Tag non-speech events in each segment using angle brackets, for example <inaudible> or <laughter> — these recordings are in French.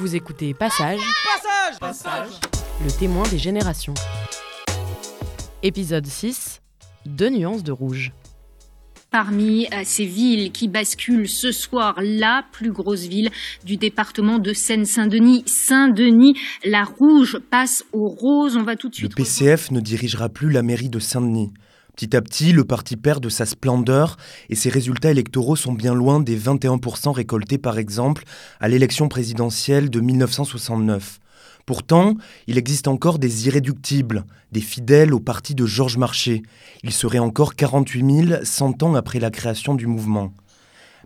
Vous écoutez Passage, Passage Passage le témoin des générations. Épisode 6 Deux nuances de rouge. Parmi euh, ces villes qui basculent ce soir, la plus grosse ville du département de Seine-Saint-Denis, Saint-Denis, la rouge passe au rose. On va tout de Le suite. PCF ne dirigera plus la mairie de Saint-Denis. Petit à petit, le parti perd de sa splendeur et ses résultats électoraux sont bien loin des 21% récoltés par exemple à l'élection présidentielle de 1969. Pourtant, il existe encore des irréductibles, des fidèles au parti de Georges Marchais. Il serait encore 48 000 100 ans après la création du mouvement.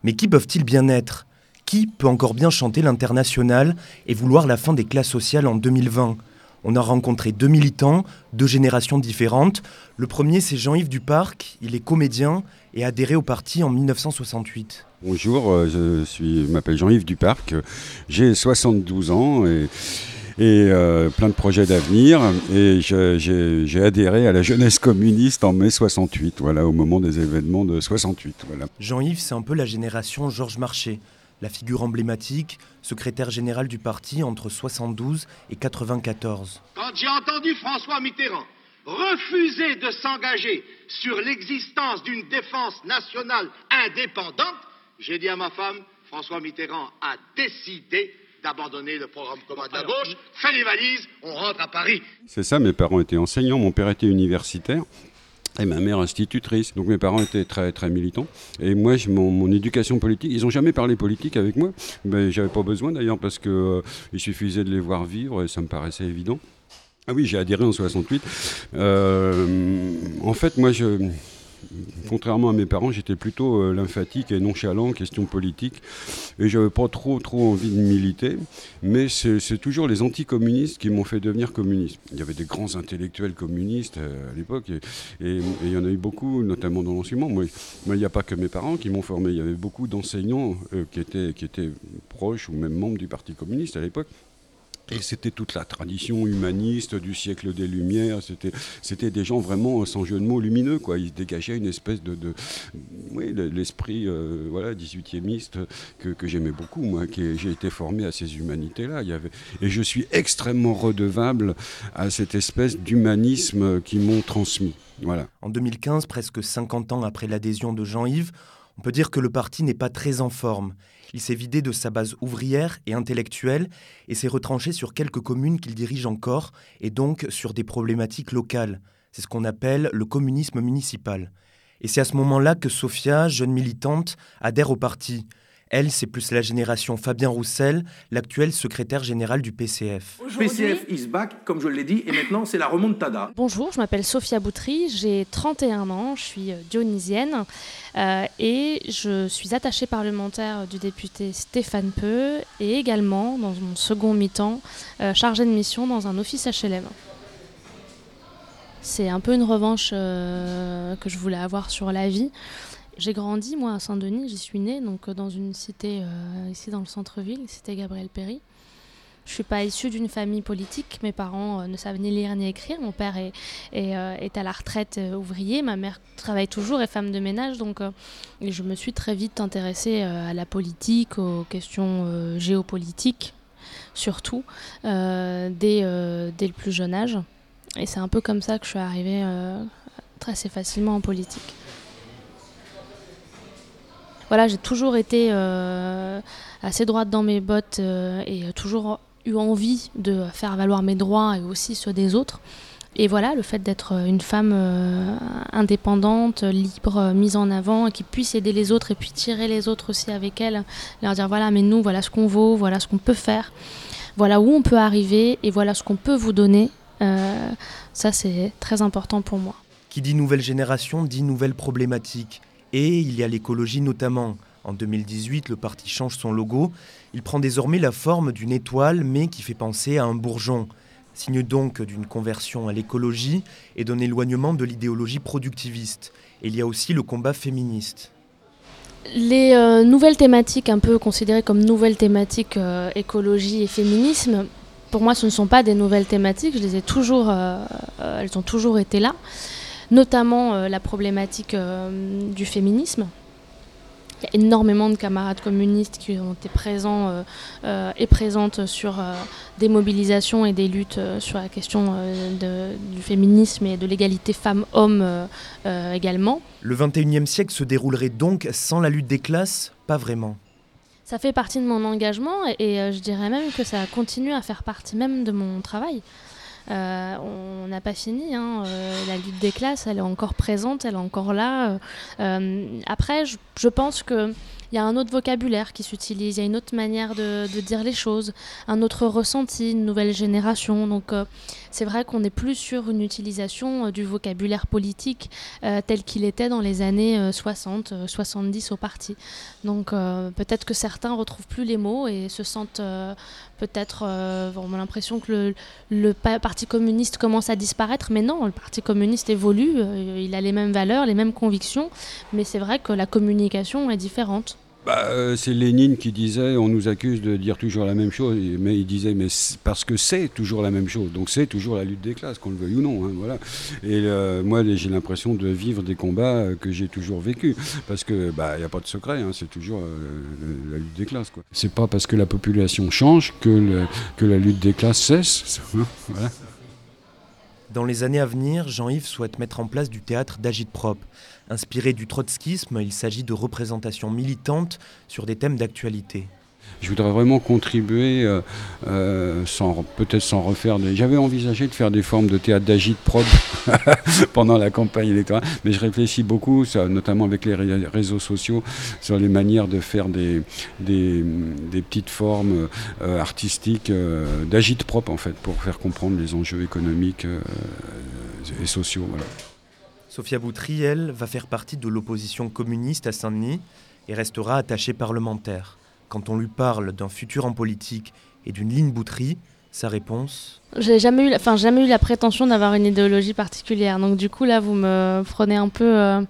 Mais qui peuvent-ils bien être? Qui peut encore bien chanter l'international et vouloir la fin des classes sociales en 2020 on a rencontré deux militants, deux générations différentes. Le premier, c'est Jean-Yves Duparc. Il est comédien et a adhéré au parti en 1968. Bonjour, euh, je suis, m'appelle Jean-Yves Duparc, j'ai 72 ans et, et euh, plein de projets d'avenir et j'ai j'ai adhéré à la jeunesse communiste en mai 68, voilà, au moment des événements de 68. Voilà. Jean-Yves, c'est un peu la génération Georges Marchais, la figure emblématique, secrétaire général du parti entre 72 et 94. Quand j'ai entendu François Mitterrand refuser de s'engager sur l'existence d'une défense nationale indépendante, j'ai dit à ma femme, François Mitterrand a décidé d'abandonner le programme commun de la gauche, fait les valises, on rentre à Paris. C'est ça, mes parents étaient enseignants, mon père était universitaire. Et ma mère institutrice. Donc mes parents étaient très très militants. Et moi, mon éducation politique, ils n'ont jamais parlé politique avec moi. Mais j'avais pas besoin d'ailleurs parce que euh, il suffisait de les voir vivre et ça me paraissait évident. Ah oui, j'ai adhéré en 68. Euh, en fait, moi, je, contrairement à mes parents, j'étais plutôt euh, lymphatique et nonchalant question politique. Et j'avais pas trop trop envie de militer. Mais c'est toujours les anticommunistes qui m'ont fait devenir communiste. Il y avait des grands intellectuels communistes euh, à l'époque, et il y en a eu beaucoup, notamment dans l'enseignement. Moi, il n'y a pas que mes parents qui m'ont formé, il y avait beaucoup d'enseignants euh, qui, étaient, qui étaient proches ou même membres du Parti communiste à l'époque. Et c'était toute la tradition humaniste du siècle des Lumières. C'était, des gens vraiment, sans jeu de mots, lumineux. Ils dégageaient une espèce de, oui, le- l'esprit, euh, voilà, 18e que, que j'aimais beaucoup. Moi, j'ai été formé à ces humanités-là. Et je suis extrêmement redevable à cette espèce d'humanisme qu'ils m'ont transmis. Voilà. En 2015, presque 50 ans après l'adhésion de Jean-Yves, on peut dire que le parti n'est pas très en forme. Il s'est vidé de sa base ouvrière et intellectuelle et s'est retranché sur quelques communes qu'il dirige encore et donc sur des problématiques locales. C'est ce qu'on appelle le communisme municipal. Et c'est à ce moment-là que Sophia, jeune militante, adhère au parti. Elle, c'est plus la génération Fabien Roussel, l'actuel secrétaire général du PCF. PCF is back, comme je l'ai dit, et maintenant c'est la remontada. Bonjour, je m'appelle Sophia Boutry, j'ai 31 ans, je suis euh, dionysienne euh, et je suis attachée parlementaire du député Stéphane Peu et également, dans mon second mi-temps, euh, chargée de mission dans un office HLM. C'est un peu une revanche euh, que je voulais avoir sur la vie. J'ai grandi, moi, à Saint-Denis, j'y suis née, donc euh, dans une cité euh, ici dans le centre-ville, cité Gabriel Péry. Je suis pas issue d'une famille politique. Mes parents euh, ne savent ni lire ni écrire. Mon père est, est, à la retraite ouvrier. Ma mère travaille toujours, est femme de ménage. Donc, je me suis très vite intéressée à la politique, aux questions géopolitiques, surtout, dès, dès le plus jeune âge. Et c'est un peu comme ça que je suis arrivée très assez facilement en politique. Voilà, j'ai toujours été euh, assez droite dans mes bottes euh, et toujours eu envie de faire valoir mes droits et aussi ceux des autres. Et voilà, le fait d'être une femme euh, indépendante, libre, mise en avant, qui puisse aider les autres et puis tirer les autres aussi avec elle, leur dire voilà, mais nous, voilà ce qu'on vaut, voilà ce qu'on peut faire, voilà où on peut arriver et voilà ce qu'on peut vous donner. Ça, c'est très important pour moi. Qui dit nouvelle génération dit nouvelles problématiques. Et il y a l'écologie notamment. En 2018, le parti change son logo. Il prend désormais la forme d'une étoile, mais qui fait penser à un bourgeon. Signe donc d'une conversion à l'écologie et d'un éloignement de l'idéologie productiviste. Et il y a aussi le combat féministe. Les euh, nouvelles thématiques, un peu considérées comme nouvelles thématiques euh, écologie et féminisme, pour moi, ce ne sont pas des nouvelles thématiques. Je les ai toujours, euh, elles ont toujours été là, notamment euh, la problématique euh, du féminisme. Il y a énormément de camarades communistes qui ont été présents euh, euh, et présentes sur euh, des mobilisations et des luttes sur la question de, du féminisme et de l'égalité femmes-hommes également. Le 21e siècle se déroulerait donc sans la lutte des classes? Pas vraiment. Ça fait partie de mon engagement et, et je dirais même que ça continue à faire partie même de mon travail. Euh, on n'a pas fini. Hein. Euh, la lutte des classes, elle est encore présente, elle est encore là. Euh, après, je, je pense que il y a un autre vocabulaire qui s'utilise, il y a une autre manière de, dire les choses, un autre ressenti, une nouvelle génération. Donc euh, c'est vrai qu'on n'est plus sur une utilisation euh, du vocabulaire politique euh, tel qu'il était dans les années 60, 70 au parti. Donc peut-être que certains retrouvent plus les mots et se sentent peut-être, on l'impression que le, Parti communiste commence à disparaître, mais non, le Parti communiste évolue, il a les mêmes valeurs, les mêmes convictions, mais c'est vrai que la communication est différente. Bah, euh, c'est Lénine qui disait on nous accuse de dire toujours la même chose, mais il disait mais parce que c'est toujours la même chose, donc c'est toujours la lutte des classes, qu'on le veuille ou non. Hein, voilà. Et euh, moi j'ai l'impression de vivre des combats euh, que j'ai toujours vécu, parce que bah il n'y a pas de secret, hein, c'est toujours la lutte des classes. Quoi. C'est pas parce que la population change que, le, que la lutte des classes cesse. <laughs> voilà. Dans les années à venir, Jean-Yves souhaite mettre en place du théâtre d'agite-prop. Inspiré du trotskisme, il s'agit de représentations militantes sur des thèmes d'actualité. Je voudrais vraiment contribuer, euh, euh, peut-être sans refaire. J'avais envisagé de faire des formes de théâtre d'agite propre <laughs> pendant la campagne électorale, mais je réfléchis beaucoup, notamment avec les réseaux sociaux, sur les manières de faire des, petites formes euh, artistiques d'agite propre en fait, pour faire comprendre les enjeux économiques et sociaux. Sophia Boutry, elle, va faire partie de l'opposition communiste à Saint-Denis et restera attachée parlementaire. Quand on lui parle d'un futur en politique et d'une ligne Boutry, sa réponse J'ai jamais eu, enfin jamais eu la prétention d'avoir une idéologie particulière. Donc du coup là, vous me prenez un peu. Euh,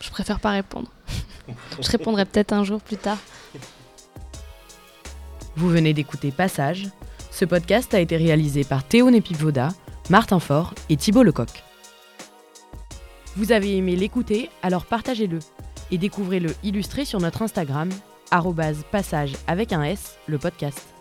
je préfère pas répondre. <laughs> Je répondrai peut-être un jour plus tard. Vous venez d'écouter Passage. Ce podcast a été réalisé par Théo Népivoda, Martin Faure et Thibault Lecoq. Vous avez aimé l'écouter, alors partagez-le et découvrez-le illustré sur notre Instagram passage avec un S, le podcast.